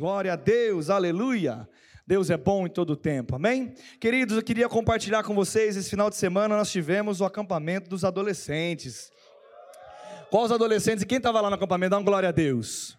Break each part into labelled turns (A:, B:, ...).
A: Glória a Deus, aleluia. Deus é bom em todo o tempo, amém? Queridos, eu queria compartilhar com vocês, esse final de semana nós tivemos o acampamento dos adolescentes. Qual os adolescentes? E quem estava lá no acampamento? Dá uma glória a Deus.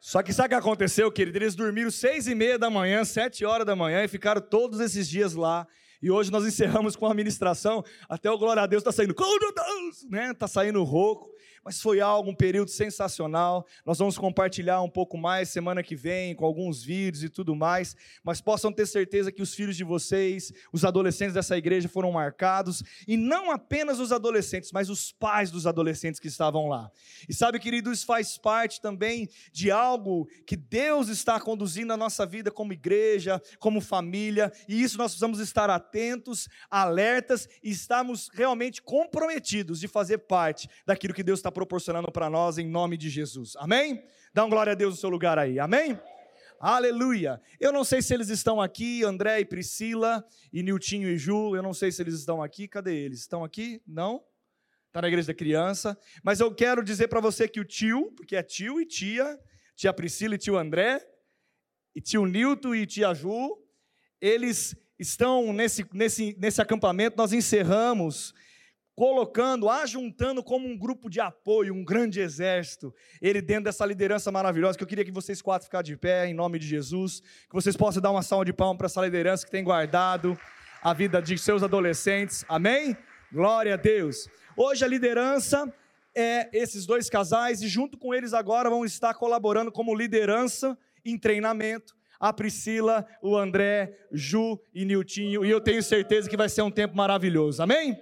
A: Só que sabe o que aconteceu, querido? Eles dormiram seis e meia da manhã, sete horas da manhã e ficaram todos esses dias lá. E hoje nós encerramos com a ministração. Até o glória a Deus está saindo, glória a Deus, né? Está saindo rouco mas foi algo, um período sensacional. Nós vamos compartilhar um pouco mais semana que vem, com alguns vídeos e tudo mais, mas possam ter certeza que os filhos de vocês, os adolescentes dessa igreja foram marcados, e não apenas os adolescentes, mas os pais dos adolescentes que estavam lá. E sabe, querido, isso faz parte também de algo que Deus está conduzindo a nossa vida como igreja, como família, e isso nós precisamos estar atentos, alertas e estarmos realmente comprometidos de fazer parte daquilo que Deus está proporcionando para nós em nome de Jesus. Amém? Dá um glória a Deus no seu lugar aí. Amém? Aleluia. Eu não sei se eles estão aqui, André e Priscila, e Niltinho e Ju, eu não sei se eles estão aqui. Cadê eles? Estão aqui? Não? Está na igreja da criança. Mas eu quero dizer para você que o tio, porque é tio e tia, tia Priscila e tio André, e tio Nilton e tia Ju, eles estão nesse, nesse, nesse acampamento, nós encerramos colocando, ajuntando como um grupo de apoio, um grande exército, ele dentro dessa liderança maravilhosa, que eu queria que vocês quatro ficassem de pé, em nome de Jesus, que vocês possam dar uma salva de palmas para essa liderança que tem guardado a vida de seus adolescentes, amém? Glória a Deus. Hoje a liderança é esses dois casais, e junto com eles agora vão estar colaborando como liderança em treinamento, a Priscila, o André, Ju e Niltinho, e eu tenho certeza que vai ser um tempo maravilhoso, amém?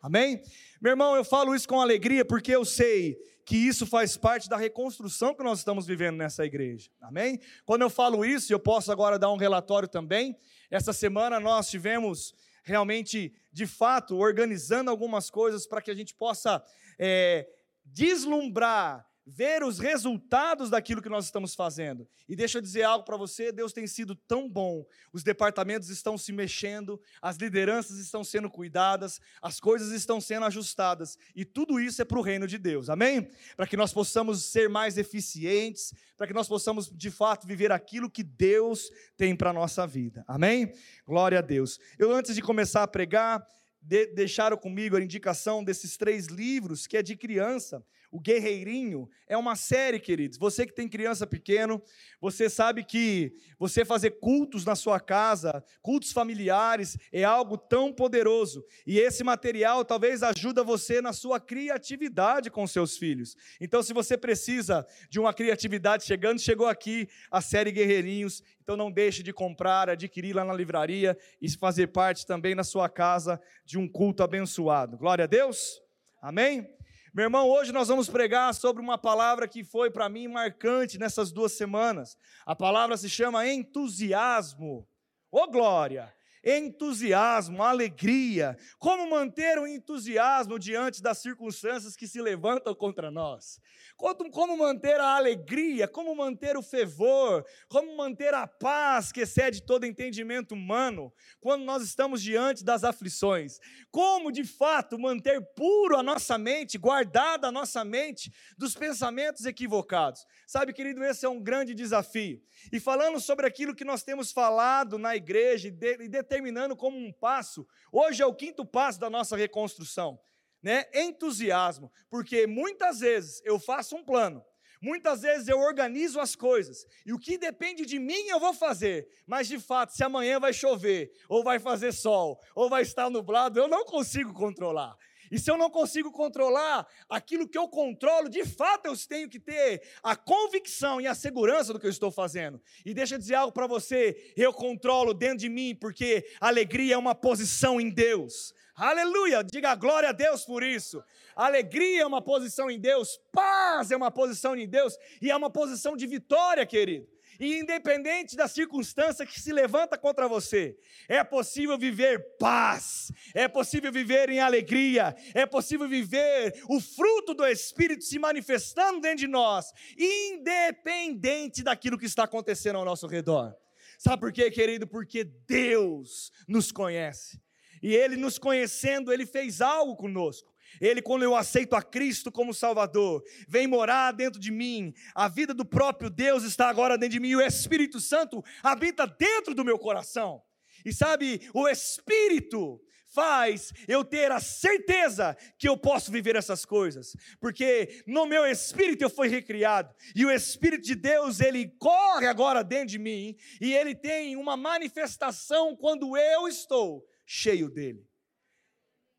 A: Amém? Meu irmão, eu falo isso com alegria porque eu sei que isso faz parte da reconstrução que nós estamos vivendo nessa igreja. Amém? Quando eu falo isso, eu posso agora dar um relatório também. Essa semana nós tivemos realmente, de fato, organizando algumas coisas para que a gente possa é, deslumbrar ver os resultados daquilo que nós estamos fazendo. E deixa eu dizer algo para você: Deus tem sido tão bom, os departamentos estão se mexendo, as lideranças estão sendo cuidadas, as coisas estão sendo ajustadas, e tudo isso é para o reino de Deus, amém? Para que nós possamos ser mais eficientes, para que nós possamos de fato viver aquilo que Deus tem para a nossa vida, amém? Glória a Deus. Eu, antes de começar a pregar, de, deixaram comigo a indicação desses três livros que é de criança. O Guerreirinho é uma série, queridos. Você que tem criança pequeno, você sabe que você fazer cultos na sua casa, cultos familiares, é algo tão poderoso. E esse material talvez ajuda você na sua criatividade com seus filhos. Então, se você precisa de uma criatividade chegando, chegou aqui a série Guerreirinhos. Então, não deixe de comprar, adquirir lá na livraria e fazer parte também na sua casa de um culto abençoado. Glória a Deus. Amém? Meu irmão, hoje nós vamos pregar sobre uma palavra que foi para mim marcante nessas duas semanas. A palavra se chama entusiasmo. Ô oh, glória! Entusiasmo, alegria. Como manter o entusiasmo diante das circunstâncias que se levantam contra nós? Como manter a alegria, como manter o fervor, como manter a paz que excede todo entendimento humano quando nós estamos diante das aflições? Como de fato manter puro a nossa mente, guardada a nossa mente dos pensamentos equivocados? Sabe, querido, esse é um grande desafio. E falando sobre aquilo que nós temos falado na igreja e, de, e determinando como um passo, hoje é o quinto passo da nossa reconstrução, né? Entusiasmo, porque muitas vezes eu faço um plano, Muitas vezes eu organizo as coisas e o que depende de mim eu vou fazer, mas de fato, se amanhã vai chover, ou vai fazer sol, ou vai estar nublado, eu não consigo controlar. E se eu não consigo controlar aquilo que eu controlo, de fato eu tenho que ter a convicção e a segurança do que eu estou fazendo. E deixa eu dizer algo para você: eu controlo dentro de mim, porque alegria é uma posição em Deus. Aleluia! Diga glória a Deus por isso. Alegria é uma posição em Deus, paz é uma posição em Deus e é uma posição de vitória, querido. E independente da circunstância que se levanta contra você, é possível viver paz, é possível viver em alegria, é possível viver o fruto do Espírito se manifestando dentro de nós, independente daquilo que está acontecendo ao nosso redor. Sabe por quê, querido? Porque Deus nos conhece. E Ele nos conhecendo, Ele fez algo conosco. Ele, quando eu aceito a Cristo como Salvador, vem morar dentro de mim. A vida do próprio Deus está agora dentro de mim. O Espírito Santo habita dentro do meu coração. E sabe, o Espírito faz eu ter a certeza que eu posso viver essas coisas, porque no meu espírito eu fui recriado, e o Espírito de Deus, ele corre agora dentro de mim, e ele tem uma manifestação quando eu estou cheio dele.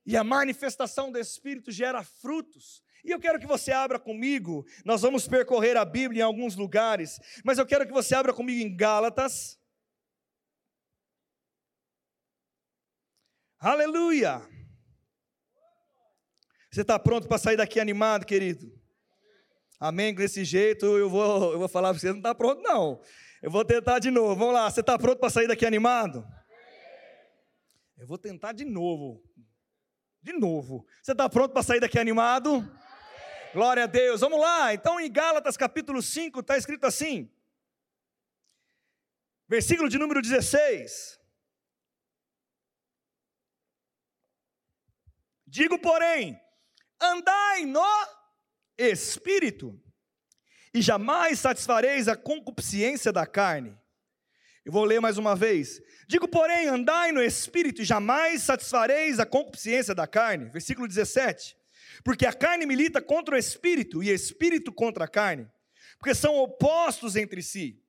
A: E a manifestação do Espírito gera frutos. E eu quero que você abra comigo, nós vamos percorrer a Bíblia em alguns lugares, mas eu quero que você abra comigo em Gálatas. Aleluia! Você está pronto para sair daqui animado, querido? Amém? Desse jeito eu vou, eu vou falar para você, não está pronto, não. Eu vou tentar de novo. Vamos lá, você está pronto para sair daqui animado? Eu vou tentar de novo. De novo. Você está pronto para sair daqui animado? Glória a Deus. Vamos lá. Então, em Gálatas capítulo 5, está escrito assim. Versículo de número 16. Digo, porém, andai no espírito, e jamais satisfareis a concupiscência da carne. Eu vou ler mais uma vez. Digo, porém, andai no espírito e jamais satisfareis a concupiscência da carne. Versículo 17. Porque a carne milita contra o espírito e espírito contra a carne, porque são opostos entre si,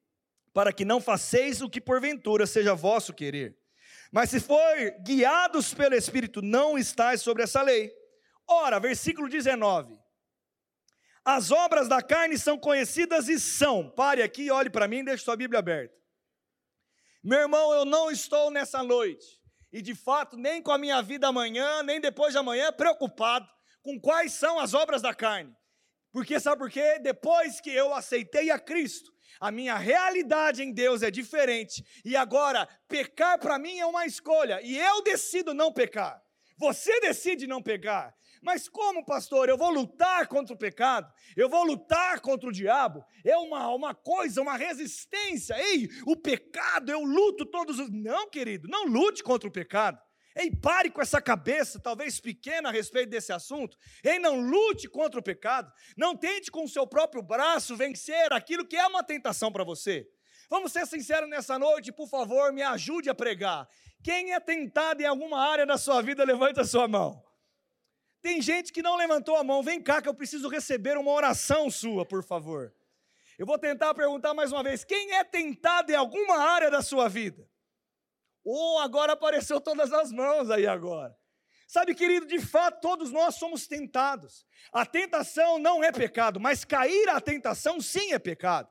A: para que não faceis o que porventura seja vosso querer. Mas se for guiados pelo espírito, não estáis sobre essa lei. Ora, versículo 19. As obras da carne são conhecidas e são. Pare aqui, olhe para mim, deixe sua Bíblia aberta. Meu irmão, eu não estou nessa noite, e de fato, nem com a minha vida amanhã, nem depois de amanhã, preocupado com quais são as obras da carne. Porque sabe por quê? Depois que eu aceitei a Cristo, a minha realidade em Deus é diferente. E agora, pecar para mim é uma escolha. E eu decido não pecar. Você decide não pecar. Mas como, pastor? Eu vou lutar contra o pecado? Eu vou lutar contra o diabo? É uma, uma coisa, uma resistência. Ei, o pecado, eu luto todos os. Não, querido, não lute contra o pecado. Ei, pare com essa cabeça, talvez pequena a respeito desse assunto. Ei, não lute contra o pecado. Não tente com o seu próprio braço vencer aquilo que é uma tentação para você. Vamos ser sinceros nessa noite, por favor, me ajude a pregar. Quem é tentado em alguma área da sua vida, levante a sua mão. Tem gente que não levantou a mão. Vem cá que eu preciso receber uma oração sua, por favor. Eu vou tentar perguntar mais uma vez: quem é tentado em alguma área da sua vida? Ou oh, agora apareceu todas as mãos aí agora. Sabe, querido, de fato, todos nós somos tentados. A tentação não é pecado, mas cair à tentação sim é pecado.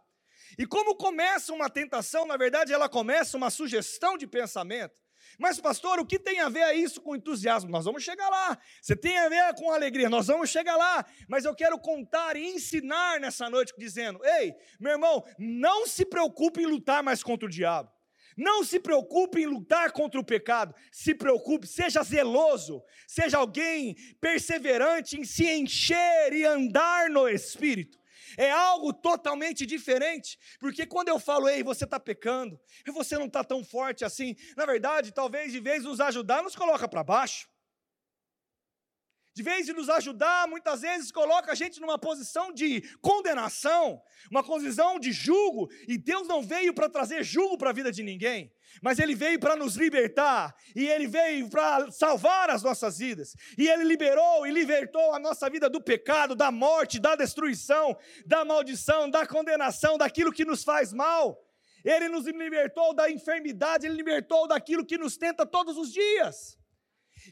A: E como começa uma tentação, na verdade, ela começa uma sugestão de pensamento. Mas, pastor, o que tem a ver isso com entusiasmo? Nós vamos chegar lá. Você tem a ver com alegria? Nós vamos chegar lá. Mas eu quero contar e ensinar nessa noite, dizendo: ei, meu irmão, não se preocupe em lutar mais contra o diabo. Não se preocupe em lutar contra o pecado. Se preocupe, seja zeloso, seja alguém perseverante em se encher e andar no Espírito é algo totalmente diferente, porque quando eu falo, ei, você está pecando, e você não está tão forte assim, na verdade, talvez de vez nos ajudar, nos coloca para baixo. De vez de nos ajudar, muitas vezes coloca a gente numa posição de condenação, uma posição de julgo, e Deus não veio para trazer julgo para a vida de ninguém mas Ele veio para nos libertar, e Ele veio para salvar as nossas vidas, e Ele liberou e libertou a nossa vida do pecado, da morte, da destruição, da maldição, da condenação, daquilo que nos faz mal. Ele nos libertou da enfermidade, Ele libertou daquilo que nos tenta todos os dias.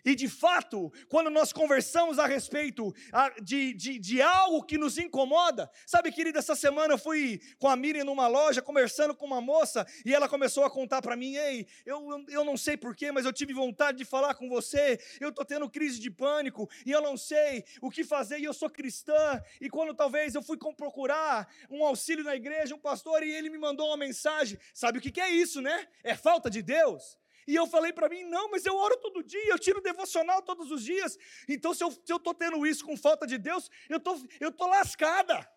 A: E de fato, quando nós conversamos a respeito de, de, de, algo que nos incomoda, sabe, querida, essa semana eu fui com a Miriam numa loja conversando com uma moça e ela começou a contar para mim: Ei, eu, eu não sei porquê, mas eu tive vontade de falar com você, eu estou tendo crise de pânico e eu não sei o que fazer e eu sou cristã. E quando talvez eu fui procurar um auxílio na igreja, um pastor, e ele me mandou uma mensagem: Sabe o que, que é isso, né? É falta de Deus. E eu falei para mim, não, mas eu oro todo dia, eu tiro devocional todos os dias. Então, se eu estou tendo isso com falta de Deus, eu tô, estou tô lascada.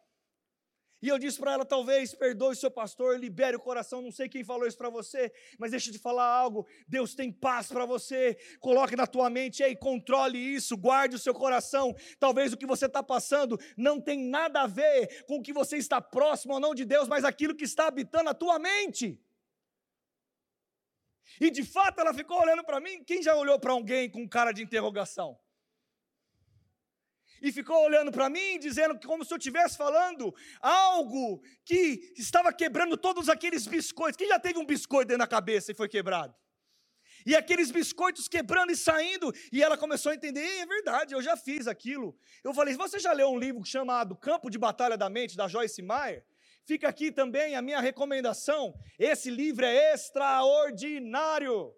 A: E eu disse para ela: talvez perdoe seu pastor, libere o coração. Não sei quem falou isso para você, mas deixa eu te falar algo. Deus tem paz para você. Coloque na tua mente, ei, controle isso, guarde o seu coração. Talvez o que você está passando não tem nada a ver com o que você está próximo ou não de Deus, mas aquilo que está habitando a tua mente. E de fato ela ficou olhando para mim. Quem já olhou para alguém com cara de interrogação? e ficou olhando para mim, dizendo que como se eu estivesse falando algo que estava quebrando todos aqueles biscoitos. Quem já teve um biscoito dentro da cabeça e foi quebrado? E aqueles biscoitos quebrando e saindo, e ela começou a entender: é verdade, eu já fiz aquilo. Eu falei: você já leu um livro chamado Campo de Batalha da Mente, da Joyce Meyer? Fica aqui também a minha recomendação. Esse livro é extraordinário.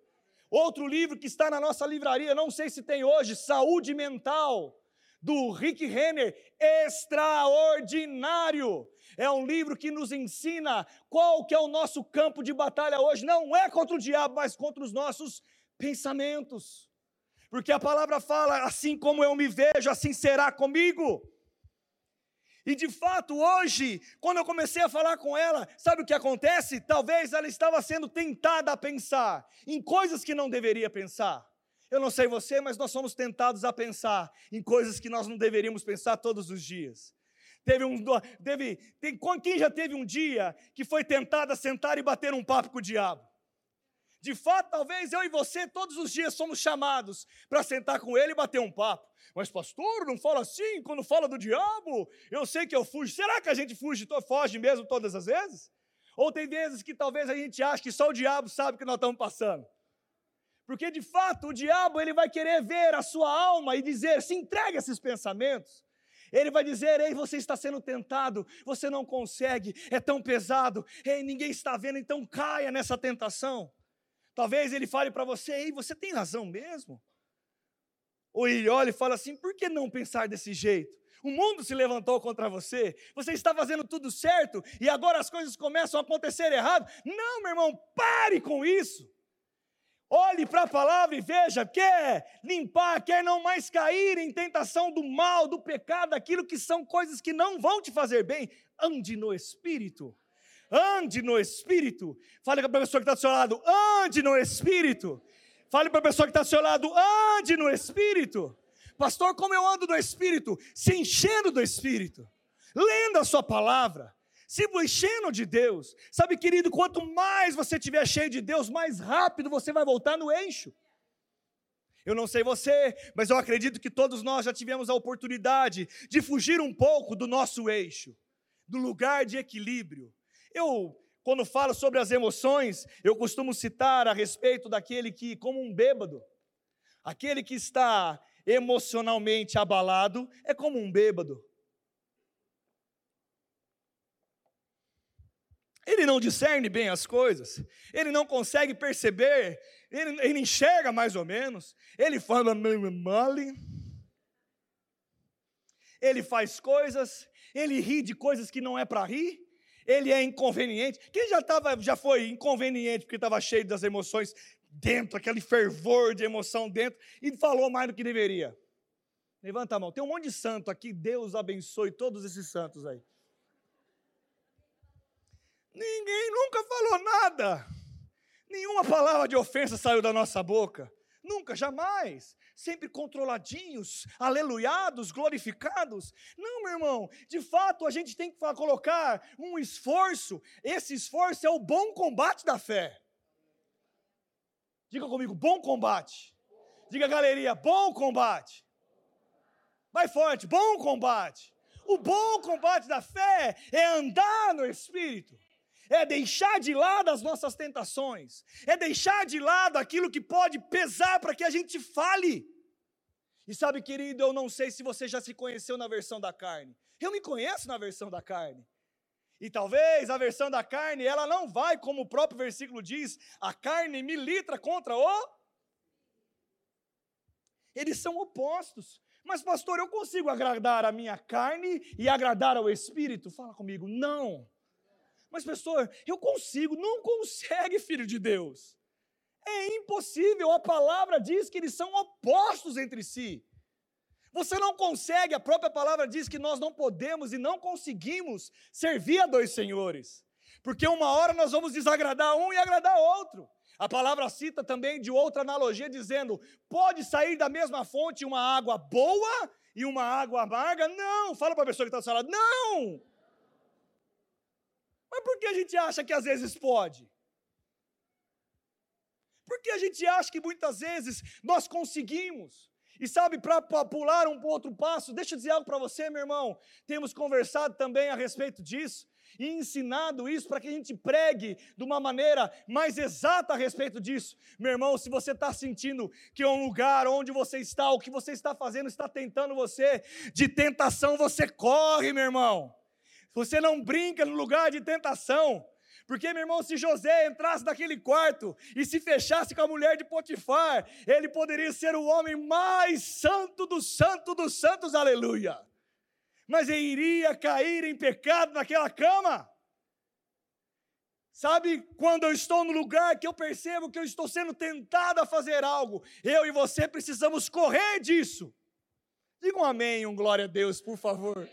A: Outro livro que está na nossa livraria, não sei se tem hoje, Saúde Mental do Rick Renner, extraordinário. É um livro que nos ensina qual que é o nosso campo de batalha hoje. Não é contra o diabo, mas contra os nossos pensamentos. Porque a palavra fala: assim como eu me vejo, assim será comigo. E de fato, hoje, quando eu comecei a falar com ela, sabe o que acontece? Talvez ela estava sendo tentada a pensar em coisas que não deveria pensar. Eu não sei você, mas nós somos tentados a pensar em coisas que nós não deveríamos pensar todos os dias. Teve um, teve, tem, quem já teve um dia que foi tentado a sentar e bater um papo com o diabo? De fato, talvez eu e você todos os dias somos chamados para sentar com ele e bater um papo. Mas pastor, não fala assim quando fala do diabo. Eu sei que eu fujo. Será que a gente fuge, foge mesmo todas as vezes? Ou tem vezes que talvez a gente ache que só o diabo sabe que nós estamos passando? Porque de fato o diabo ele vai querer ver a sua alma e dizer: se entregue a esses pensamentos. Ele vai dizer: Ei, você está sendo tentado, você não consegue, é tão pesado, ei, ninguém está vendo, então caia nessa tentação. Talvez ele fale para você: Ei, você tem razão mesmo. Ou ele olha e fala assim: Por que não pensar desse jeito? O mundo se levantou contra você, você está fazendo tudo certo e agora as coisas começam a acontecer errado. Não, meu irmão, pare com isso. Olhe para a palavra e veja, quer limpar, quer não mais cair em tentação do mal, do pecado, aquilo que são coisas que não vão te fazer bem. Ande no Espírito. Ande no Espírito. Fale para a pessoa que está do seu lado, ande no Espírito. Fale para a pessoa que está do seu lado, ande no Espírito. Pastor, como eu ando no Espírito? Se enchendo do Espírito, lendo a Sua palavra, se enchendo de Deus. Sabe, querido, quanto mais você estiver cheio de Deus, mais rápido você vai voltar no eixo. Eu não sei você, mas eu acredito que todos nós já tivemos a oportunidade de fugir um pouco do nosso eixo, do lugar de equilíbrio. Eu, quando falo sobre as emoções, eu costumo citar a respeito daquele que, como um bêbado, aquele que está emocionalmente abalado, é como um bêbado. Ele não discerne bem as coisas, ele não consegue perceber, ele, ele enxerga mais ou menos, ele fala mole, ele faz coisas, ele ri de coisas que não é para rir, ele é inconveniente. Quem já, tava, já foi inconveniente porque estava cheio das emoções dentro, aquele fervor de emoção dentro, e falou mais do que deveria? Levanta a mão. Tem um monte de santo aqui, Deus abençoe todos esses santos aí. Ninguém nunca falou nada. Nenhuma palavra de ofensa saiu da nossa boca. Nunca, jamais. Sempre controladinhos, aleluiados, glorificados. Não, meu irmão, de fato a gente tem que colocar um esforço. Esse esforço é o bom combate da fé. Diga comigo, bom combate. Diga, galeria, bom combate. Vai forte, bom combate. O bom combate da fé é andar no Espírito é deixar de lado as nossas tentações, é deixar de lado aquilo que pode pesar para que a gente fale. E sabe, querido, eu não sei se você já se conheceu na versão da carne. Eu me conheço na versão da carne. E talvez a versão da carne, ela não vai, como o próprio versículo diz, a carne milita contra o. Eles são opostos. Mas, pastor, eu consigo agradar a minha carne e agradar ao espírito? Fala comigo, não. Mas, pastor, eu consigo. Não consegue, filho de Deus. É impossível. A palavra diz que eles são opostos entre si. Você não consegue, a própria palavra diz que nós não podemos e não conseguimos servir a dois senhores, porque uma hora nós vamos desagradar um e agradar outro. A palavra cita também de outra analogia, dizendo: pode sair da mesma fonte uma água boa e uma água amarga? Não! Fala para a pessoa que está seu lado: não! Mas por que a gente acha que às vezes pode? Porque a gente acha que muitas vezes nós conseguimos. E sabe, para pular um outro passo, deixa eu dizer algo para você, meu irmão. Temos conversado também a respeito disso e ensinado isso para que a gente pregue de uma maneira mais exata a respeito disso. Meu irmão, se você está sentindo que é um lugar onde você está, o que você está fazendo está tentando você, de tentação você corre, meu irmão. Você não brinca no lugar de tentação. Porque, meu irmão, se José entrasse naquele quarto e se fechasse com a mulher de Potifar, ele poderia ser o homem mais santo do santo dos santos, aleluia. Mas ele iria cair em pecado naquela cama. Sabe, quando eu estou no lugar que eu percebo que eu estou sendo tentado a fazer algo, eu e você precisamos correr disso. Diga um amém, um glória a Deus, por favor.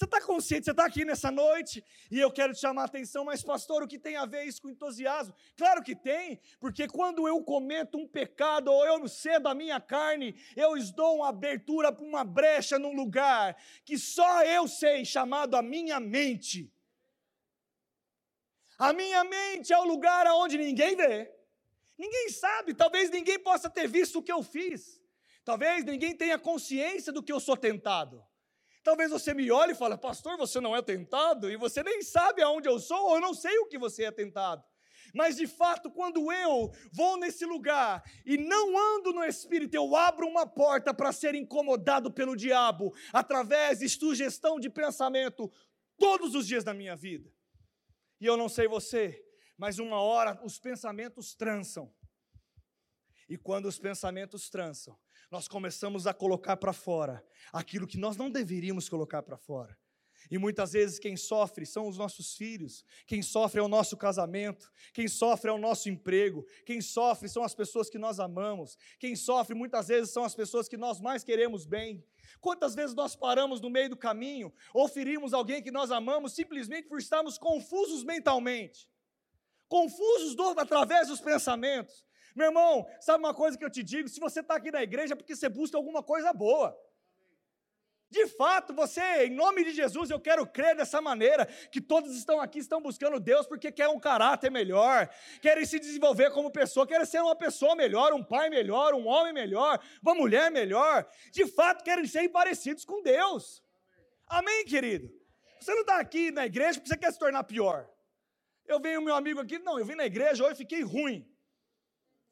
A: Você está consciente, você está aqui nessa noite e eu quero te chamar a atenção, mas pastor, o que tem a ver isso com entusiasmo? Claro que tem, porque quando eu cometo um pecado ou eu cedo a minha carne, eu dou uma abertura para uma brecha num lugar que só eu sei, chamado a minha mente. A minha mente é o lugar onde ninguém vê, ninguém sabe, talvez ninguém possa ter visto o que eu fiz, talvez ninguém tenha consciência do que eu sou tentado. Talvez você me olhe e fale, pastor, você não é tentado, e você nem sabe aonde eu sou, ou eu não sei o que você é tentado. Mas de fato, quando eu vou nesse lugar e não ando no Espírito, eu abro uma porta para ser incomodado pelo diabo, através de sugestão de pensamento, todos os dias da minha vida. E eu não sei você, mas uma hora os pensamentos trançam. E quando os pensamentos trançam, nós começamos a colocar para fora aquilo que nós não deveríamos colocar para fora. E muitas vezes quem sofre são os nossos filhos, quem sofre é o nosso casamento, quem sofre é o nosso emprego, quem sofre são as pessoas que nós amamos, quem sofre muitas vezes são as pessoas que nós mais queremos bem. Quantas vezes nós paramos no meio do caminho ou ferimos alguém que nós amamos simplesmente por estarmos confusos mentalmente, confusos do, através dos pensamentos. Meu irmão, sabe uma coisa que eu te digo? Se você está aqui na igreja é porque você busca alguma coisa boa. De fato, você, em nome de Jesus, eu quero crer dessa maneira, que todos estão aqui, estão buscando Deus porque querem um caráter melhor, querem se desenvolver como pessoa, querem ser uma pessoa melhor, um pai melhor, um homem melhor, uma mulher melhor. De fato, querem ser parecidos com Deus. Amém, querido? Você não está aqui na igreja porque você quer se tornar pior. Eu venho meu amigo aqui, não, eu vim na igreja hoje fiquei ruim.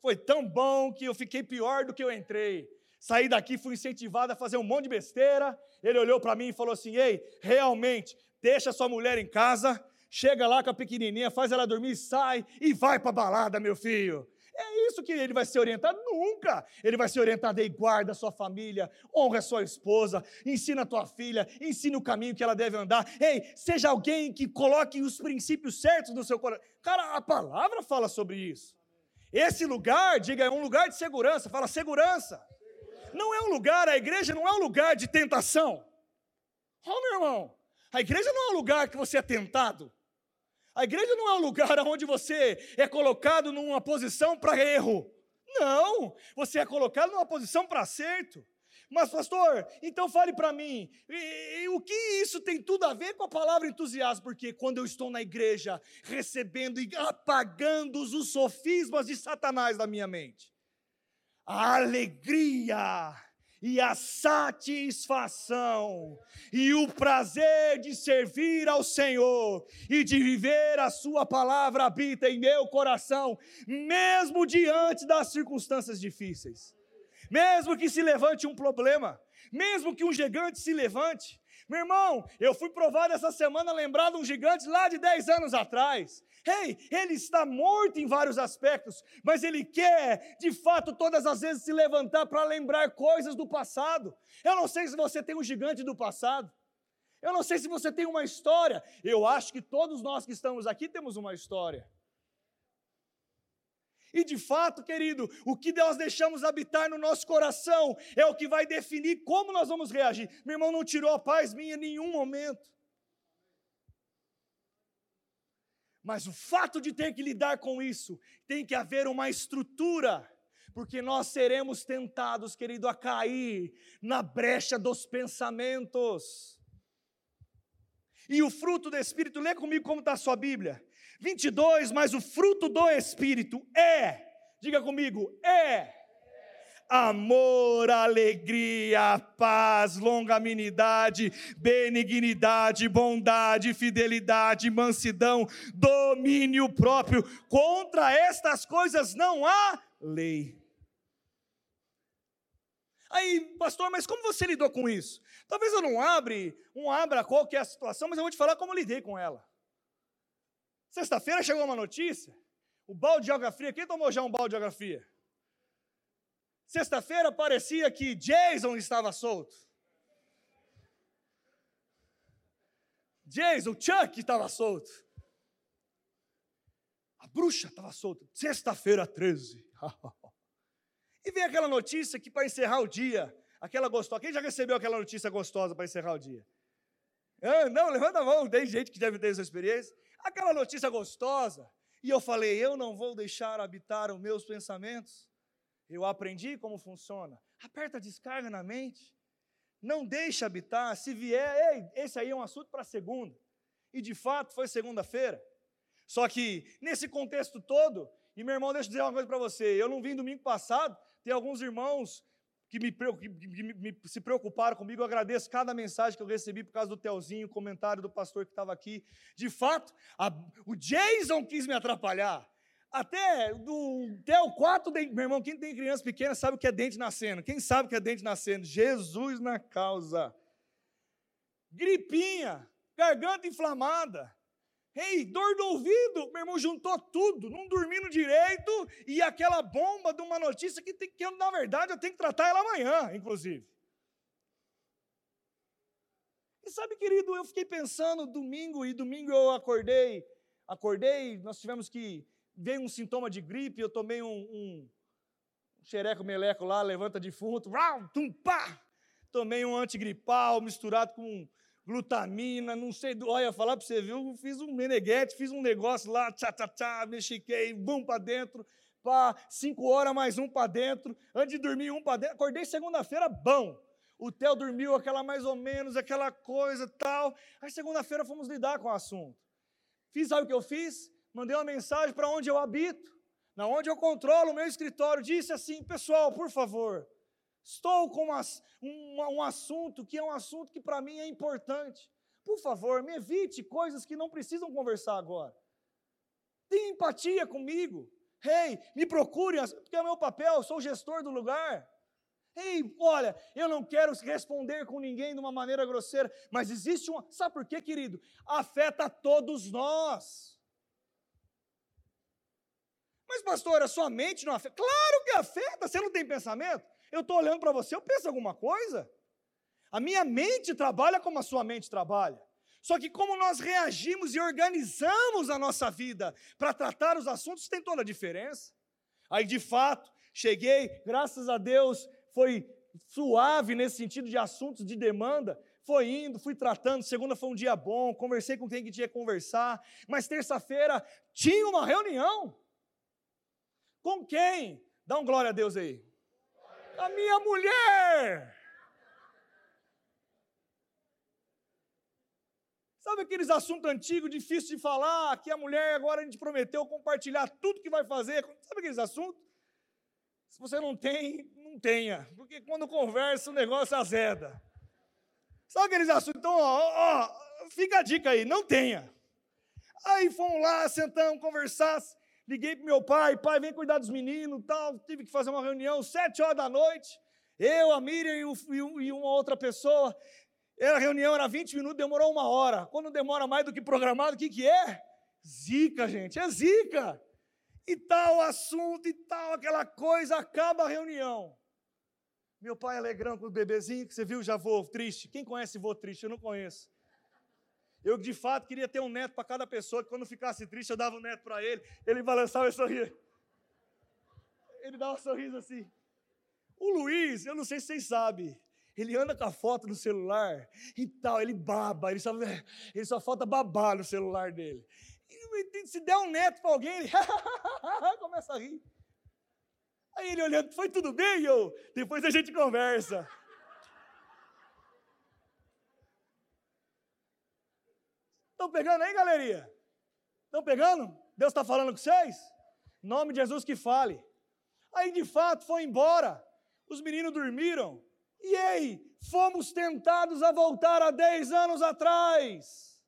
A: Foi tão bom que eu fiquei pior do que eu entrei. Saí daqui, fui incentivado a fazer um monte de besteira. Ele olhou para mim e falou assim: Ei, realmente, deixa sua mulher em casa, chega lá com a pequenininha, faz ela dormir, sai e vai para balada, meu filho. É isso que ele vai ser orientado? Nunca! Ele vai ser orientado aí, guarda a sua família, honra a sua esposa, ensina a tua filha, ensina o caminho que ela deve andar. Ei, seja alguém que coloque os princípios certos no seu coração. Cara, a palavra fala sobre isso. Esse lugar, diga, é um lugar de segurança. Fala segurança. Não é um lugar, a igreja não é um lugar de tentação. Oh, meu irmão, a igreja não é um lugar que você é tentado. A igreja não é um lugar onde você é colocado numa posição para erro. Não, você é colocado numa posição para acerto. Mas, pastor, então fale para mim, e, e, o que isso tem tudo a ver com a palavra entusiasmo? Porque quando eu estou na igreja, recebendo e apagando os sofismas de Satanás da minha mente, a alegria e a satisfação e o prazer de servir ao Senhor e de viver a Sua palavra habita em meu coração, mesmo diante das circunstâncias difíceis mesmo que se levante um problema, mesmo que um gigante se levante. Meu irmão, eu fui provado essa semana lembrado um gigante lá de 10 anos atrás. Ei, ele está morto em vários aspectos, mas ele quer, de fato, todas as vezes se levantar para lembrar coisas do passado. Eu não sei se você tem um gigante do passado. Eu não sei se você tem uma história. Eu acho que todos nós que estamos aqui temos uma história. E de fato, querido, o que nós deixamos habitar no nosso coração é o que vai definir como nós vamos reagir. Meu irmão não tirou a paz minha em nenhum momento. Mas o fato de ter que lidar com isso, tem que haver uma estrutura, porque nós seremos tentados, querido, a cair na brecha dos pensamentos. E o fruto do Espírito, lê comigo como está a sua Bíblia. 22, mas o fruto do Espírito é, diga comigo, é amor, alegria, paz, longanimidade, benignidade, bondade, fidelidade, mansidão, domínio próprio. Contra estas coisas não há lei. Aí, pastor, mas como você lidou com isso? Talvez eu não abra, abra qual que é a situação, mas eu vou te falar como lidei com ela. Sexta-feira chegou uma notícia, o balde de geografia, quem tomou já um balde de geografia? Sexta-feira parecia que Jason estava solto. Jason, Chuck estava solto. A bruxa estava solta. Sexta-feira 13. e veio aquela notícia que para encerrar o dia, aquela gostosa. Quem já recebeu aquela notícia gostosa para encerrar o dia? Ah, não, levanta a mão, tem gente que deve ter essa experiência. Aquela notícia gostosa. E eu falei: eu não vou deixar habitar os meus pensamentos. Eu aprendi como funciona. Aperta a descarga na mente. Não deixa habitar. Se vier, ei, esse aí é um assunto para segunda. E de fato foi segunda-feira. Só que nesse contexto todo, e meu irmão, deixa eu dizer uma coisa para você. Eu não vim domingo passado, tem alguns irmãos que, me, que me, se preocuparam comigo. Eu agradeço cada mensagem que eu recebi por causa do Telzinho, comentário do pastor que estava aqui. De fato, a, o Jason quis me atrapalhar. Até, do, até o quarto dente. Meu irmão, quem tem criança pequena sabe o que é dente nascendo. Quem sabe o que é dente nascendo? Jesus na causa. Gripinha, garganta inflamada. Ei, dor do ouvido, meu irmão juntou tudo, não dormindo direito, e aquela bomba de uma notícia que, tem, que na verdade, eu tenho que tratar ela amanhã, inclusive. E sabe, querido, eu fiquei pensando domingo, e domingo eu acordei, acordei, nós tivemos que veio um sintoma de gripe, eu tomei um, um xereco meleco lá, levanta defunto, rau, tum, pá! Tomei um antigripal misturado com glutamina, não sei, olha, falar para você, viu? Fiz um meneguete, fiz um negócio lá, tchá, tchá, tchá, mexiquei, bum para dentro, pá, cinco horas mais um para dentro, antes de dormir um para dentro, acordei segunda-feira, bom. O Theo dormiu aquela mais ou menos, aquela coisa tal. Aí segunda-feira fomos lidar com o assunto. Fiz, sabe o que eu fiz? mandei uma mensagem para onde eu habito, na onde eu controlo o meu escritório, disse assim: pessoal, por favor, estou com uma, um, um assunto que é um assunto que para mim é importante. Por favor, me evite coisas que não precisam conversar agora. Tenha empatia comigo. Hey, me procure, porque é o meu papel, eu sou o gestor do lugar. Ei, olha, eu não quero responder com ninguém de uma maneira grosseira, mas existe uma. Sabe por quê, querido? Afeta todos nós. Mas, pastor, a sua mente não afeta? Claro que afeta, você não tem pensamento? Eu estou olhando para você, eu penso alguma coisa? A minha mente trabalha como a sua mente trabalha. Só que como nós reagimos e organizamos a nossa vida para tratar os assuntos, tem toda a diferença. Aí, de fato, cheguei, graças a Deus, foi suave nesse sentido de assuntos de demanda, foi indo, fui tratando. Segunda foi um dia bom, conversei com quem que tinha que conversar, mas terça-feira tinha uma reunião. Com quem? Dá um glória a Deus aí. A minha mulher. Sabe aqueles assuntos antigos, difíceis de falar, que a mulher agora a gente prometeu compartilhar tudo que vai fazer? Sabe aqueles assuntos? Se você não tem, não tenha. Porque quando conversa o negócio azeda. Sabe aqueles assuntos? Então, ó, ó, fica a dica aí, não tenha. Aí fomos lá, sentamos, conversar. Liguei para meu pai, pai, vem cuidar dos meninos, tal. Tive que fazer uma reunião, sete horas da noite. Eu, a Miriam e, o, e uma outra pessoa. A reunião era 20 minutos, demorou uma hora. Quando demora mais do que programado, o que, que é? Zica, gente, é zica. E tal assunto e tal, aquela coisa, acaba a reunião. Meu pai alegrando com o bebezinho, que você viu, já vou triste. Quem conhece vou triste? Eu não conheço. Eu, de fato, queria ter um neto para cada pessoa, que quando ficasse triste, eu dava um neto para ele, ele balançava e sorria. ele dá um sorriso assim. O Luiz, eu não sei se vocês sabem, ele anda com a foto no celular e tal, ele baba, ele só, ele só falta babar no celular dele. E, se der um neto para alguém, ele começa a rir. Aí ele olhando, foi tudo bem, eu? Depois a gente conversa. Estão pegando aí, galeria? Estão pegando? Deus está falando com vocês? Nome de Jesus que fale. Aí de fato foi embora. Os meninos dormiram. E ei, fomos tentados a voltar a 10 anos atrás.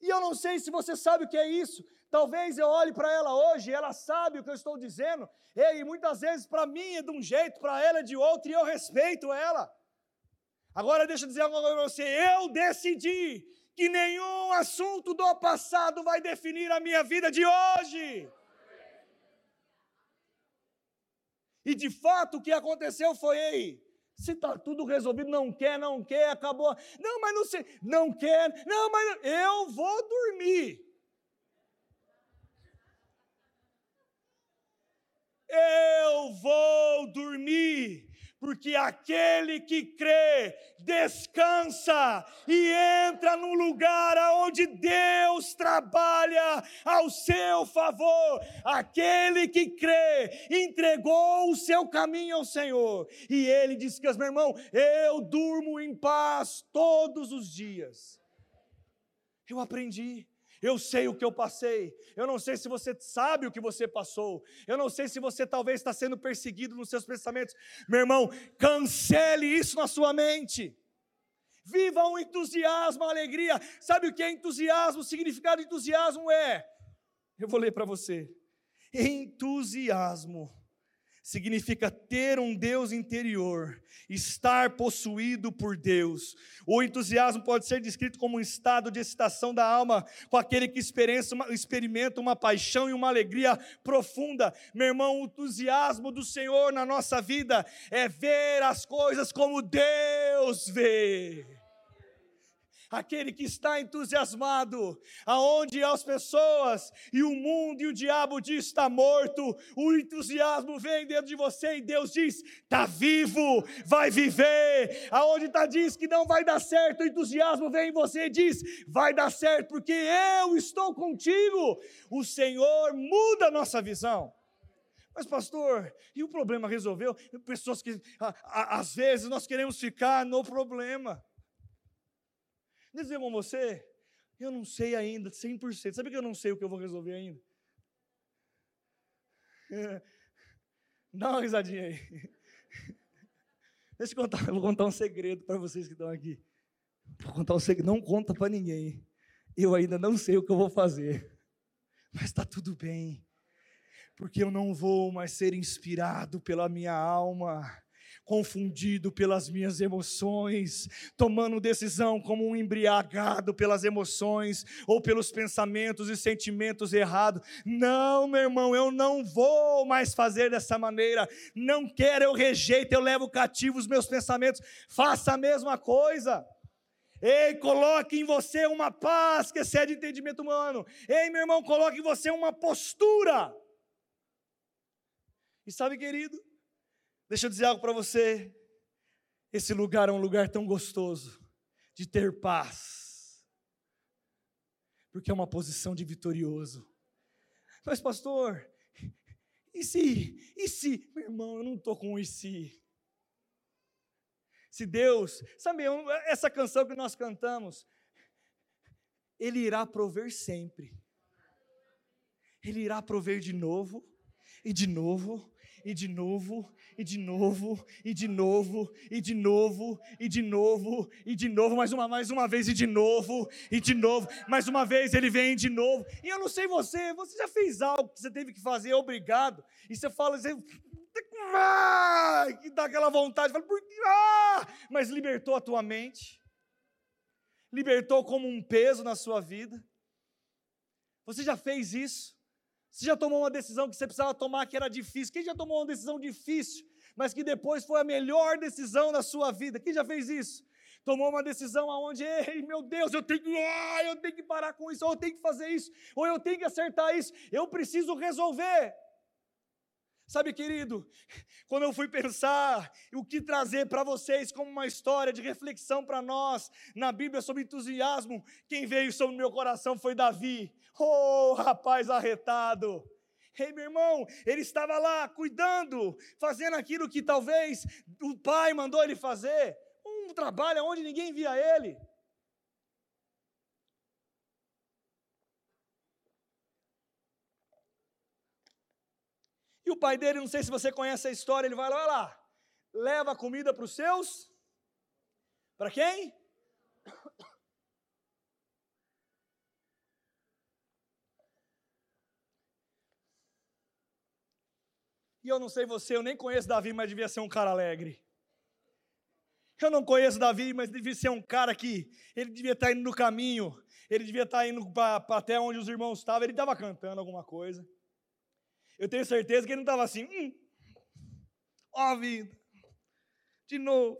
A: E eu não sei se você sabe o que é isso. Talvez eu olhe para ela hoje, ela sabe o que eu estou dizendo. E muitas vezes para mim é de um jeito, para ela é de outro, e eu respeito ela. Agora deixa eu dizer algo para você. Eu decidi que nenhum assunto do passado vai definir a minha vida de hoje. E de fato o que aconteceu foi, ei, se está tudo resolvido, não quer, não quer, acabou. Não, mas não sei, não quer, não, mas eu vou dormir. Eu vou dormir porque aquele que crê descansa e entra no lugar aonde Deus trabalha ao seu favor. Aquele que crê entregou o seu caminho ao Senhor e ele descansa, meu irmão. Eu durmo em paz todos os dias. Eu aprendi. Eu sei o que eu passei. Eu não sei se você sabe o que você passou. Eu não sei se você talvez está sendo perseguido nos seus pensamentos. Meu irmão, cancele isso na sua mente. Viva um entusiasmo, uma alegria. Sabe o que é entusiasmo? O significado de entusiasmo é. Eu vou ler para você. Entusiasmo significa ter um Deus interior, estar possuído por Deus. O entusiasmo pode ser descrito como um estado de excitação da alma, com aquele que experimenta uma paixão e uma alegria profunda. Meu irmão, o entusiasmo do Senhor na nossa vida é ver as coisas como Deus vê aquele que está entusiasmado, aonde as pessoas e o mundo e o diabo diz está morto, o entusiasmo vem dentro de você e Deus diz está vivo, vai viver. Aonde está diz que não vai dar certo, o entusiasmo vem em você e diz vai dar certo porque eu estou contigo. O Senhor muda a nossa visão. Mas, pastor, e o problema resolveu? Pessoas que, a, a, às vezes, nós queremos ficar no problema. Dizer com você, eu não sei ainda, 100%. Sabe que eu não sei o que eu vou resolver ainda? Dá uma risadinha aí. Deixa eu contar, eu vou contar um segredo para vocês que estão aqui. Vou contar um segredo, não conta para ninguém. Eu ainda não sei o que eu vou fazer. Mas está tudo bem. Porque eu não vou mais ser inspirado pela minha alma confundido pelas minhas emoções, tomando decisão como um embriagado pelas emoções ou pelos pensamentos e sentimentos errados. Não, meu irmão, eu não vou mais fazer dessa maneira. Não quero, eu rejeito, eu levo cativo os meus pensamentos. Faça a mesma coisa. Ei, coloque em você uma paz que excede entendimento humano. Ei, meu irmão, coloque em você uma postura. E sabe, querido, Deixa eu dizer algo para você. Esse lugar é um lugar tão gostoso de ter paz, porque é uma posição de vitorioso. Mas, pastor, e se, e se, meu irmão, eu não estou com um e se. Se Deus, sabe, essa canção que nós cantamos, Ele irá prover sempre. Ele irá prover de novo, e de novo, e de novo, e de novo, e de novo, e de novo, e de novo, e de novo, mais uma, mais uma vez, e de novo, e de novo, mais uma vez ele vem de novo. E eu não sei você, você já fez algo que você teve que fazer, obrigado, e você fala, você, ah, que dá aquela vontade, fala, ah, mas libertou a tua mente, libertou como um peso na sua vida. Você já fez isso? Você já tomou uma decisão que você precisava tomar que era difícil? Quem já tomou uma decisão difícil, mas que depois foi a melhor decisão da sua vida? Quem já fez isso? Tomou uma decisão aonde, ei, meu Deus, eu tenho que, ah, eu tenho que parar com isso, ou eu tenho que fazer isso, ou eu tenho que acertar isso, eu preciso resolver. Sabe, querido, quando eu fui pensar o que trazer para vocês como uma história de reflexão para nós na Bíblia sobre entusiasmo, quem veio sobre o meu coração foi Davi. Oh, rapaz arretado! Ei, meu irmão, ele estava lá cuidando, fazendo aquilo que talvez o pai mandou ele fazer, um trabalho onde ninguém via ele. E o pai dele, não sei se você conhece a história, ele vai lá, lá, leva comida para os seus. Para quem? E eu não sei você, eu nem conheço Davi, mas devia ser um cara alegre. Eu não conheço Davi, mas devia ser um cara que ele devia estar indo no caminho, ele devia estar indo para até onde os irmãos estavam, ele estava cantando alguma coisa. Eu tenho certeza que ele não estava assim, hum, ó vida, de novo,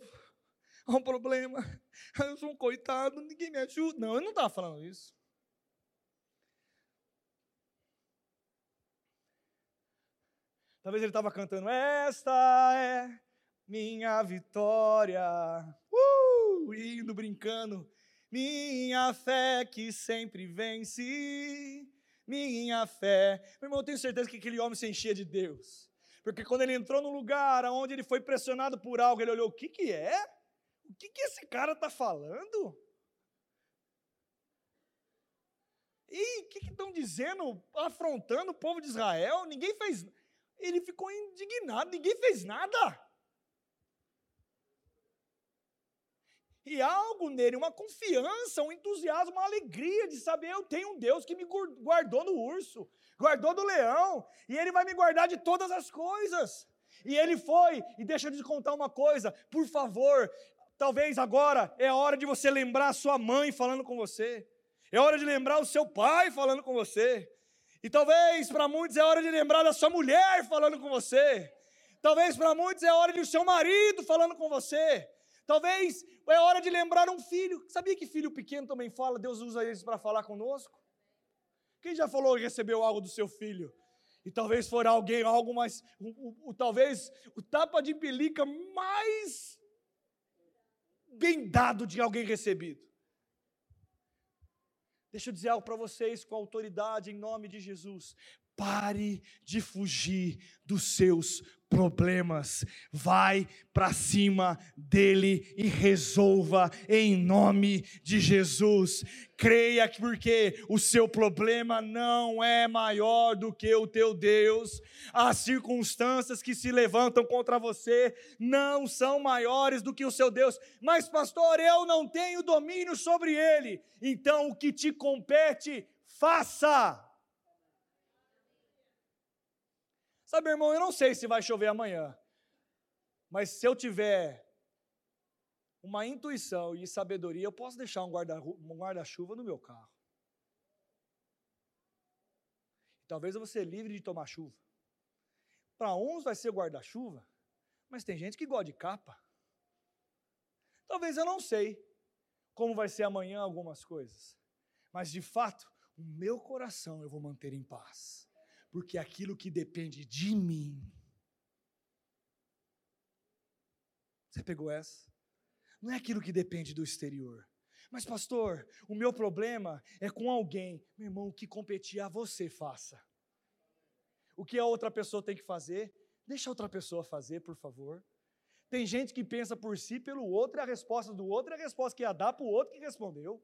A: há um problema, eu sou um coitado, ninguém me ajuda. Não, eu não estava falando isso. Talvez ele estava cantando, esta é minha vitória, uh, indo, brincando, minha fé que sempre vence minha fé. Meu irmão, eu tenho certeza que aquele homem se enchia de Deus. Porque quando ele entrou num lugar onde ele foi pressionado por algo, ele olhou: o que, que é? O que, que esse cara está falando? E o que estão dizendo, afrontando o povo de Israel? Ninguém fez. Ele ficou indignado, ninguém fez nada. E algo nele, uma confiança, um entusiasmo, uma alegria de saber eu tenho um Deus que me guardou do urso, guardou do leão, e ele vai me guardar de todas as coisas. E ele foi, e deixa eu te contar uma coisa, por favor, talvez agora é a hora de você lembrar a sua mãe falando com você, é hora de lembrar o seu pai falando com você, e talvez para muitos é hora de lembrar da sua mulher falando com você, talvez para muitos é hora de o seu marido falando com você, Talvez é hora de lembrar um filho. Sabia que filho pequeno também fala? Deus usa eles para falar conosco? Quem já falou que recebeu algo do seu filho? E talvez for alguém, algo mais. O, o, o, talvez o tapa de pelica mais bem dado de alguém recebido. Deixa eu dizer algo para vocês com autoridade em nome de Jesus. Pare de fugir dos seus problemas. Vai para cima dele e resolva em nome de Jesus. Creia que porque o seu problema não é maior do que o teu Deus. As circunstâncias que se levantam contra você não são maiores do que o seu Deus. Mas pastor, eu não tenho domínio sobre ele. Então o que te compete, faça. Sabe, irmão, eu não sei se vai chover amanhã, mas se eu tiver uma intuição e sabedoria, eu posso deixar um guarda-chuva guarda no meu carro. Talvez eu vou ser livre de tomar chuva. Para uns vai ser guarda-chuva, mas tem gente que gosta de capa. Talvez eu não sei como vai ser amanhã algumas coisas, mas de fato, o meu coração eu vou manter em paz porque aquilo que depende de mim. Você pegou essa? Não é aquilo que depende do exterior. Mas, pastor, o meu problema é com alguém. Meu irmão, que competir a você, faça. O que a outra pessoa tem que fazer, deixa a outra pessoa fazer, por favor. Tem gente que pensa por si, pelo outro, e a resposta do outro é a resposta que ia dar para o outro que respondeu.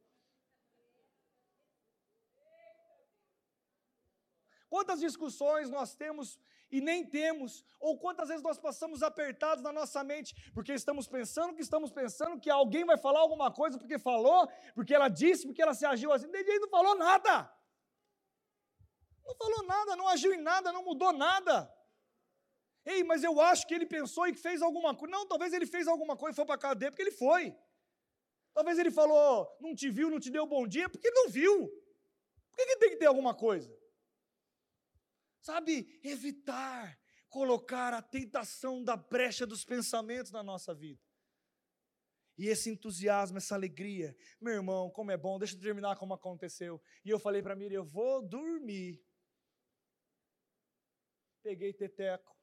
A: Quantas discussões nós temos e nem temos, ou quantas vezes nós passamos apertados na nossa mente, porque estamos pensando que estamos pensando que alguém vai falar alguma coisa porque falou, porque ela disse, porque ela se agiu assim, ninguém não falou nada. Não falou nada, não agiu em nada, não mudou nada. Ei, mas eu acho que ele pensou e fez alguma coisa. Não, talvez ele fez alguma coisa e foi para a cadeia porque ele foi. Talvez ele falou, não te viu, não te deu bom dia, porque não viu. Por que, que tem que ter alguma coisa? Sabe, evitar colocar a tentação da brecha dos pensamentos na nossa vida. E esse entusiasmo, essa alegria, meu irmão, como é bom, deixa eu terminar como aconteceu. E eu falei para Miriam, eu vou dormir. Peguei Teteco,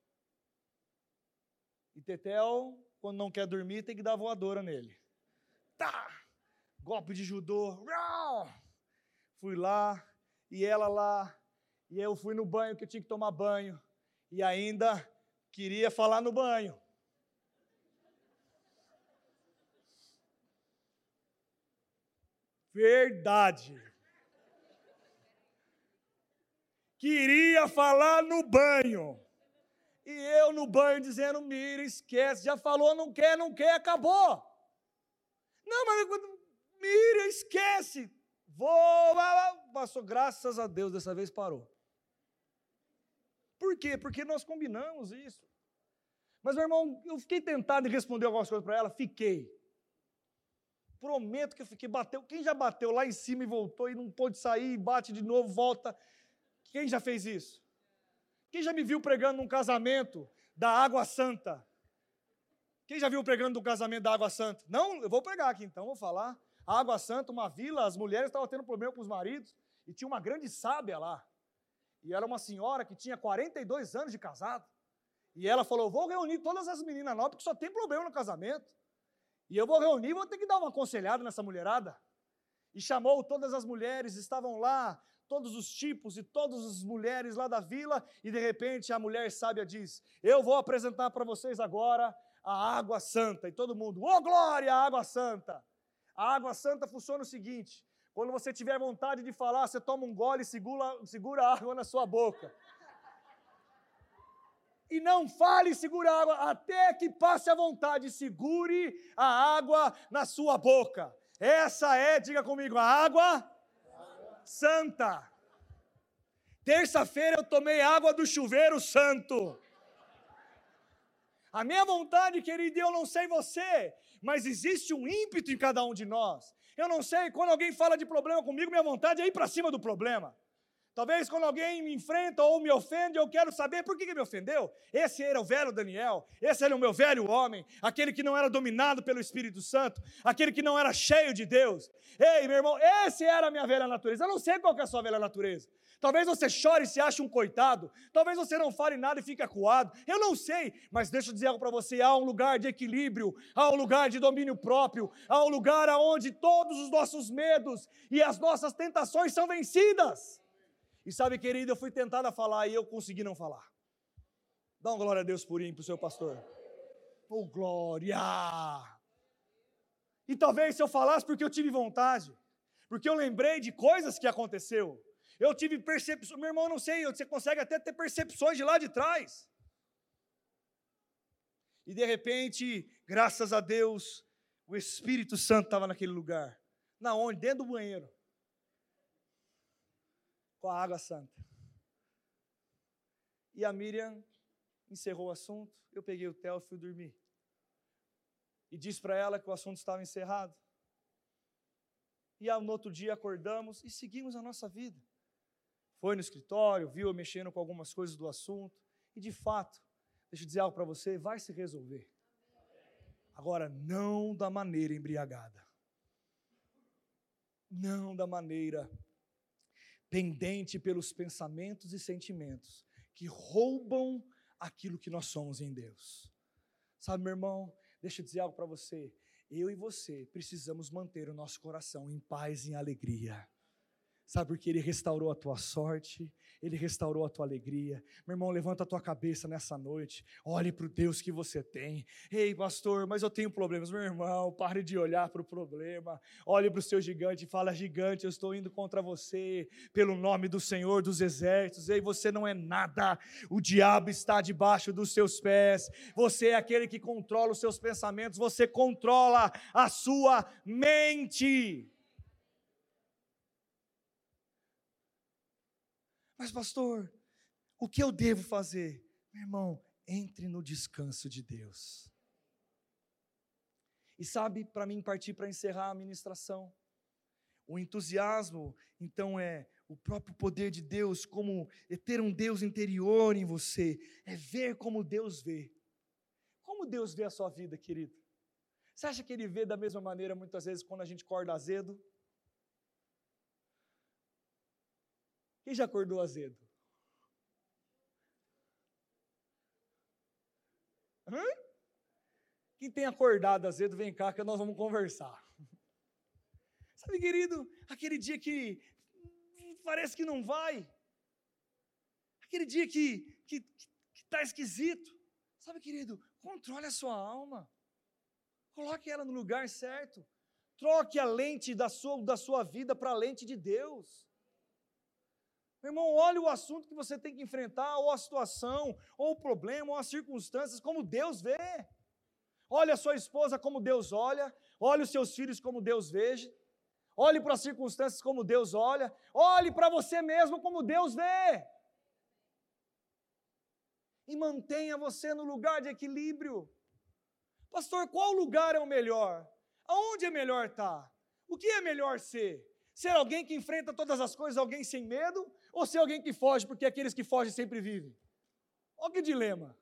A: E Tetel, quando não quer dormir, tem que dar voadora nele. Tá! Golpe de judô. Fui lá, e ela lá, e eu fui no banho que eu tinha que tomar banho. E ainda queria falar no banho. Verdade. Queria falar no banho. E eu no banho dizendo, Mira, esquece, já falou, não quer, não quer, acabou. Não, mas Mira, esquece. Vou, passou, graças a Deus, dessa vez parou. Por quê? Porque nós combinamos isso. Mas, meu irmão, eu fiquei tentado em responder algumas coisas para ela, fiquei. Prometo que eu fiquei, bateu. Quem já bateu lá em cima e voltou e não pôde sair, bate de novo, volta. Quem já fez isso? Quem já me viu pregando num casamento da Água Santa? Quem já viu pregando do casamento da Água Santa? Não, eu vou pregar aqui então, vou falar. A Água Santa, uma vila, as mulheres estavam tendo problema com os maridos e tinha uma grande sábia lá. E era uma senhora que tinha 42 anos de casado. E ela falou: Vou reunir todas as meninas novas, porque só tem problema no casamento. E eu vou reunir, vou ter que dar uma aconselhada nessa mulherada. E chamou todas as mulheres, estavam lá, todos os tipos e todas as mulheres lá da vila, e de repente a mulher sábia diz: Eu vou apresentar para vocês agora a água santa. E todo mundo, ô oh, glória, a água santa! A água santa funciona o seguinte: quando você tiver vontade de falar, você toma um gole e segura, segura a água na sua boca. E não fale segura a água até que passe a vontade. Segure a água na sua boca. Essa é, diga comigo, a água santa. Terça-feira eu tomei água do chuveiro santo. A minha vontade, querido, eu não sei você, mas existe um ímpeto em cada um de nós. Eu não sei, quando alguém fala de problema comigo, minha vontade é ir para cima do problema. Talvez quando alguém me enfrenta ou me ofende, eu quero saber por que, que me ofendeu. Esse era o velho Daniel, esse era o meu velho homem, aquele que não era dominado pelo Espírito Santo, aquele que não era cheio de Deus. Ei, meu irmão, esse era a minha velha natureza. Eu não sei qual é a sua velha natureza. Talvez você chore e se ache um coitado. Talvez você não fale nada e fique acuado. Eu não sei, mas deixa eu dizer algo para você: há um lugar de equilíbrio, há um lugar de domínio próprio, há um lugar onde todos os nossos medos e as nossas tentações são vencidas. E sabe, querido, eu fui tentado a falar e eu consegui não falar. Dá uma glória a Deus por mim, para o seu pastor. Oh, glória! E talvez se eu falasse porque eu tive vontade, porque eu lembrei de coisas que aconteceu. Eu tive percepções, meu irmão, não sei, você consegue até ter percepções de lá de trás. E de repente, graças a Deus, o Espírito Santo estava naquele lugar. Na onde? Dentro do banheiro com a água santa. E a Miriam encerrou o assunto, eu peguei o Theo e fui dormir. E disse para ela que o assunto estava encerrado. E no outro dia acordamos e seguimos a nossa vida. Foi no escritório, viu eu mexendo com algumas coisas do assunto. E de fato, deixa eu dizer algo para você, vai se resolver. Agora, não da maneira embriagada. Não da maneira pendente pelos pensamentos e sentimentos que roubam aquilo que nós somos em Deus. Sabe, meu irmão, deixa eu dizer algo para você. Eu e você precisamos manter o nosso coração em paz e em alegria. Sabe porque Ele restaurou a tua sorte, Ele restaurou a tua alegria. Meu irmão, levanta a tua cabeça nessa noite, olhe para o Deus que você tem. Ei, pastor, mas eu tenho problemas. Meu irmão, pare de olhar para o problema, olhe para o seu gigante e fala: Gigante, eu estou indo contra você, pelo nome do Senhor dos Exércitos. Ei, você não é nada, o diabo está debaixo dos seus pés, você é aquele que controla os seus pensamentos, você controla a sua mente. Mas, pastor, o que eu devo fazer? Meu irmão, entre no descanso de Deus. E sabe, para mim partir para encerrar a ministração, o entusiasmo, então, é o próprio poder de Deus, como é ter um Deus interior em você, é ver como Deus vê. Como Deus vê a sua vida, querido? Você acha que Ele vê da mesma maneira, muitas vezes, quando a gente acorda azedo? Quem já acordou azedo? Hã? Quem tem acordado azedo, vem cá que nós vamos conversar. Sabe, querido, aquele dia que parece que não vai, aquele dia que está que, que tá esquisito. Sabe, querido, controle a sua alma, coloque ela no lugar certo, troque a lente da sua, da sua vida para a lente de Deus. Meu irmão, olhe o assunto que você tem que enfrentar, ou a situação, ou o problema, ou as circunstâncias, como Deus vê. Olhe a sua esposa como Deus olha, olhe os seus filhos como Deus veja, olhe para as circunstâncias como Deus olha, olhe para você mesmo como Deus vê. E mantenha você no lugar de equilíbrio. Pastor, qual lugar é o melhor? Aonde é melhor estar? O que é melhor ser? Ser alguém que enfrenta todas as coisas, alguém sem medo, ou ser alguém que foge, porque aqueles que fogem sempre vivem? Olha que dilema.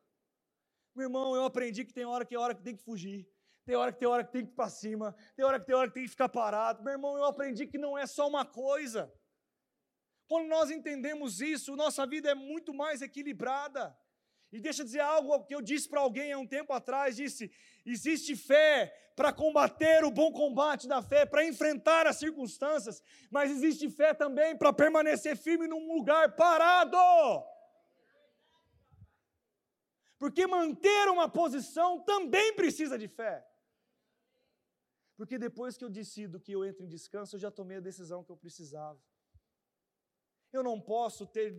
A: Meu irmão, eu aprendi que tem hora que é hora que tem que fugir. Tem hora que tem hora que tem que ir para cima. Tem hora que tem hora que tem que ficar parado. Meu irmão, eu aprendi que não é só uma coisa. Quando nós entendemos isso, nossa vida é muito mais equilibrada. E deixa eu dizer algo que eu disse para alguém há um tempo atrás, disse: existe fé para combater o bom combate da fé, para enfrentar as circunstâncias, mas existe fé também para permanecer firme num lugar parado. Porque manter uma posição também precisa de fé. Porque depois que eu decido que eu entro em descanso, eu já tomei a decisão que eu precisava. Eu não posso ter,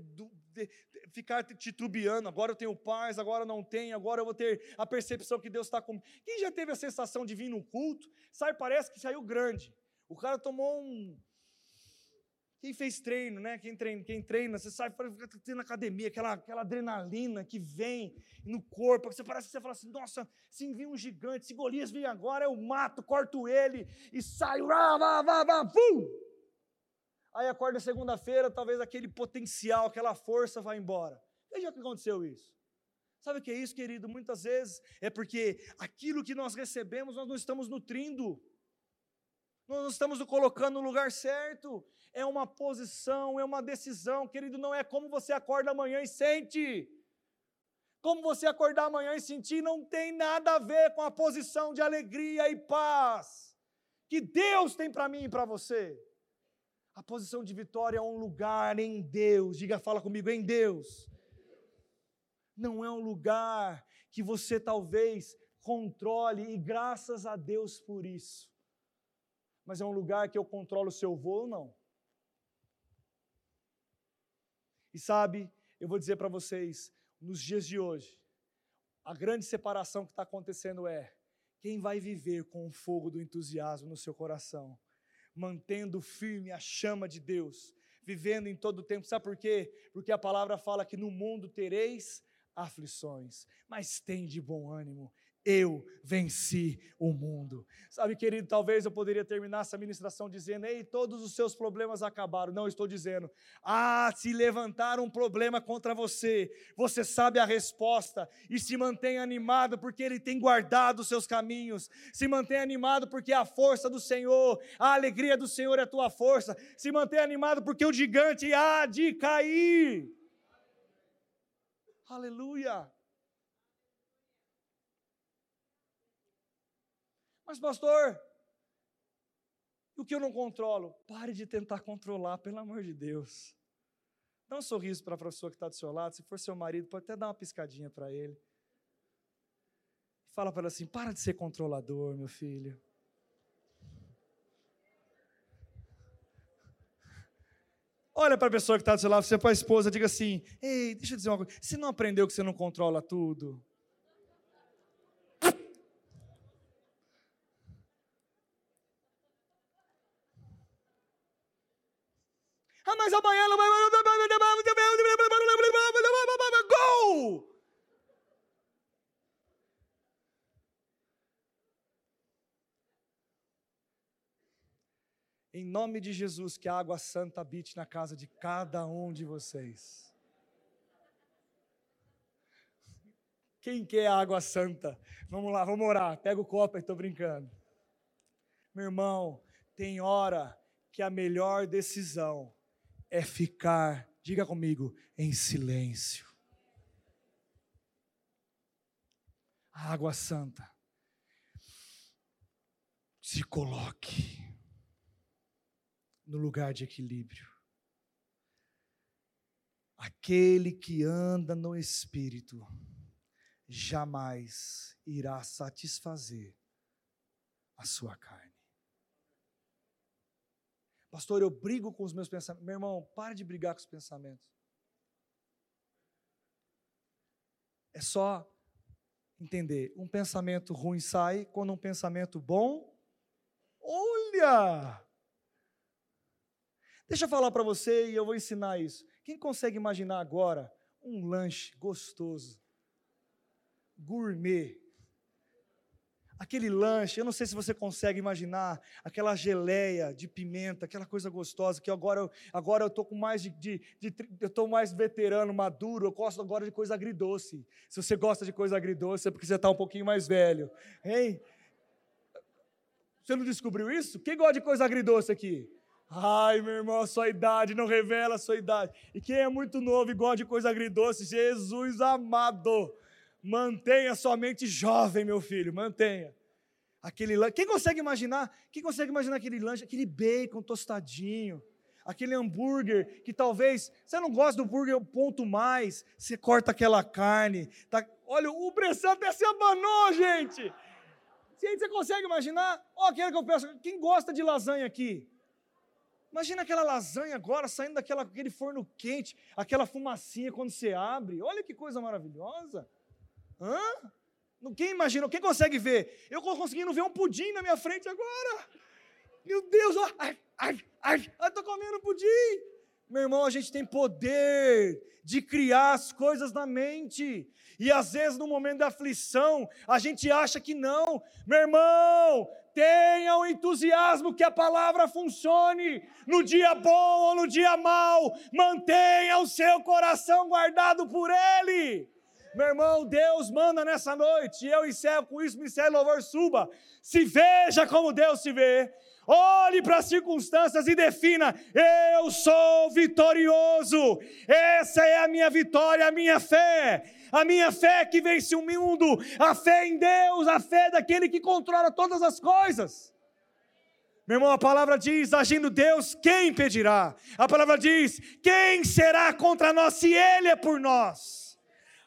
A: ficar titubeando, agora eu tenho paz, agora não tenho, agora eu vou ter a percepção que Deus está comigo. Quem já teve a sensação de vir no culto, sai, parece que saiu grande. O cara tomou um. Quem fez treino, né? Quem treina, quem treina você sai fica na academia, aquela, aquela adrenalina que vem no corpo, você parece que você fala assim, nossa, se vir um gigante, se Golias vir agora, eu mato, corto ele e saio, vá, vá, vá, vá, vum! Aí acorda segunda-feira, talvez aquele potencial, aquela força vá embora. Veja o que aconteceu isso. Sabe o que é isso, querido? Muitas vezes é porque aquilo que nós recebemos, nós não estamos nutrindo. Nós não estamos colocando no lugar certo. É uma posição, é uma decisão, querido. Não é como você acorda amanhã e sente. Como você acordar amanhã e sentir não tem nada a ver com a posição de alegria e paz que Deus tem para mim e para você. A posição de vitória é um lugar em Deus. Diga, fala comigo, em Deus. Não é um lugar que você talvez controle, e graças a Deus por isso. Mas é um lugar que eu controlo o seu voo ou não. E sabe, eu vou dizer para vocês, nos dias de hoje, a grande separação que está acontecendo é quem vai viver com o fogo do entusiasmo no seu coração mantendo firme a chama de Deus, vivendo em todo o tempo. Sabe por quê? Porque a palavra fala que no mundo tereis aflições, mas tem de bom ânimo, eu venci o mundo. Sabe, querido, talvez eu poderia terminar essa ministração dizendo: Ei, todos os seus problemas acabaram. Não, estou dizendo: Ah, se levantar um problema contra você, você sabe a resposta e se mantém animado porque Ele tem guardado os seus caminhos. Se mantém animado porque a força do Senhor, a alegria do Senhor é a tua força. Se mantém animado porque o gigante há de cair. Aleluia. Mas, pastor, o que eu não controlo? Pare de tentar controlar, pelo amor de Deus. Dá um sorriso para a pessoa que está do seu lado. Se for seu marido, pode até dar uma piscadinha para ele. Fala para ela assim: para de ser controlador, meu filho. Olha para a pessoa que está do seu lado, você para a esposa, diga assim: Ei, deixa eu dizer uma coisa. Você não aprendeu que você não controla tudo? Mas amanhã ela vai. Gol! Em nome de Jesus, que a água santa habite na casa de cada um de vocês. Quem quer a água santa? Vamos lá, vamos orar. Pega o copo, estou brincando. Meu irmão, tem hora que a melhor decisão é ficar, diga comigo, em silêncio. A água santa Se coloque no lugar de equilíbrio. Aquele que anda no espírito jamais irá satisfazer a sua carne. Pastor, eu brigo com os meus pensamentos. Meu irmão, pare de brigar com os pensamentos. É só entender: um pensamento ruim sai quando um pensamento bom. Olha! Deixa eu falar para você e eu vou ensinar isso. Quem consegue imaginar agora um lanche gostoso, gourmet, aquele lanche, eu não sei se você consegue imaginar, aquela geleia de pimenta, aquela coisa gostosa, que agora, eu, agora eu estou com mais de, de, de eu estou mais veterano, maduro, eu gosto agora de coisa agridoce. Se você gosta de coisa agridoce, é porque você está um pouquinho mais velho. Hein? Você não descobriu isso? Quem gosta de coisa agridoce aqui? Ai, meu irmão, a sua idade não revela a sua idade. E quem é muito novo e gosta de coisa agridoce, Jesus amado. Mantenha sua mente jovem, meu filho, mantenha. Aquele lanche, quem consegue imaginar? Quem consegue imaginar aquele lanche, aquele bacon tostadinho, aquele hambúrguer que talvez você não gosta do hambúrguer ponto mais, você corta aquela carne, tá? Olha, o Bressan até se abanou, gente. Você consegue imaginar? Ó, oh, que eu peço, quem gosta de lasanha aqui? Imagina aquela lasanha agora saindo daquele forno quente, aquela fumacinha quando você abre. Olha que coisa maravilhosa. Hã? Quem imagina? Quem consegue ver? Eu estou conseguindo ver um pudim na minha frente agora. Meu Deus, ó, ai, ai, ai, eu estou comendo pudim. Meu irmão, a gente tem poder de criar as coisas na mente. E às vezes, no momento da aflição, a gente acha que não. Meu irmão, tenha o entusiasmo que a palavra funcione no dia bom ou no dia mau. Mantenha o seu coração guardado por Ele. Meu irmão, Deus manda nessa noite, e eu encerro com isso, Ministério Louvor suba. Se veja como Deus se vê, olhe para as circunstâncias e defina: eu sou vitorioso, essa é a minha vitória, a minha fé, a minha fé que vence o mundo, a fé em Deus, a fé daquele que controla todas as coisas. Meu irmão, a palavra diz: agindo Deus, quem impedirá? A palavra diz: quem será contra nós se Ele é por nós?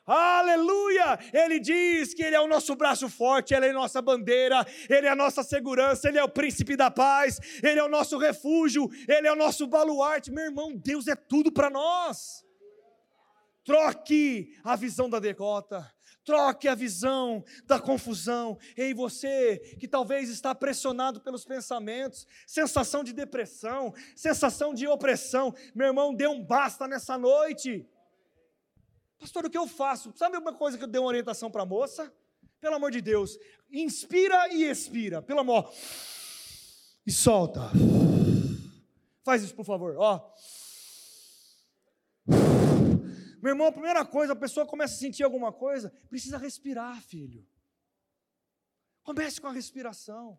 A: Aleluia! Ele diz que Ele é o nosso braço forte, Ele é a nossa bandeira, Ele é a nossa segurança, Ele é o príncipe da paz, Ele é o nosso refúgio, Ele é o nosso baluarte. Meu irmão, Deus é tudo para nós. Troque a visão da derrota, troque a visão da confusão. Ei, você que talvez está pressionado pelos pensamentos, sensação de depressão, sensação de opressão, meu irmão, dê um basta nessa noite. Pastor, o que eu faço? Sabe uma coisa que eu dei uma orientação para a moça? Pelo amor de Deus, inspira e expira, pelo amor. E solta. Faz isso, por favor, ó. Meu irmão, a primeira coisa, a pessoa começa a sentir alguma coisa, precisa respirar, filho. Comece com a respiração.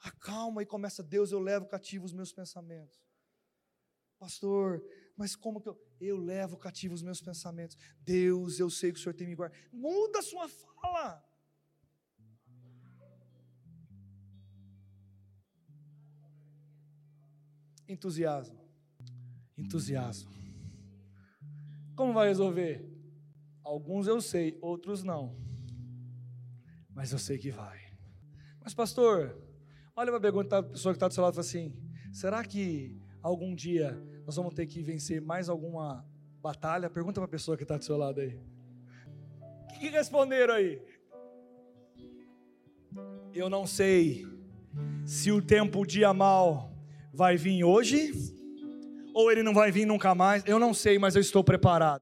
A: Acalma e começa, Deus, eu levo cativo os meus pensamentos. Pastor, mas como que eu. Eu levo cativo os meus pensamentos. Deus, eu sei que o Senhor tem me guardado. Muda a sua fala. Entusiasmo. Entusiasmo. Como vai resolver? Alguns eu sei, outros não. Mas eu sei que vai. Mas, pastor, olha para perguntar a pessoa que está do seu lado e fala assim: será que algum dia nós vamos ter que vencer mais alguma batalha? Pergunta para a pessoa que está do seu lado aí. O que responderam aí? Eu não sei se o tempo, dia mal, vai vir hoje ou ele não vai vir nunca mais. Eu não sei, mas eu estou preparado.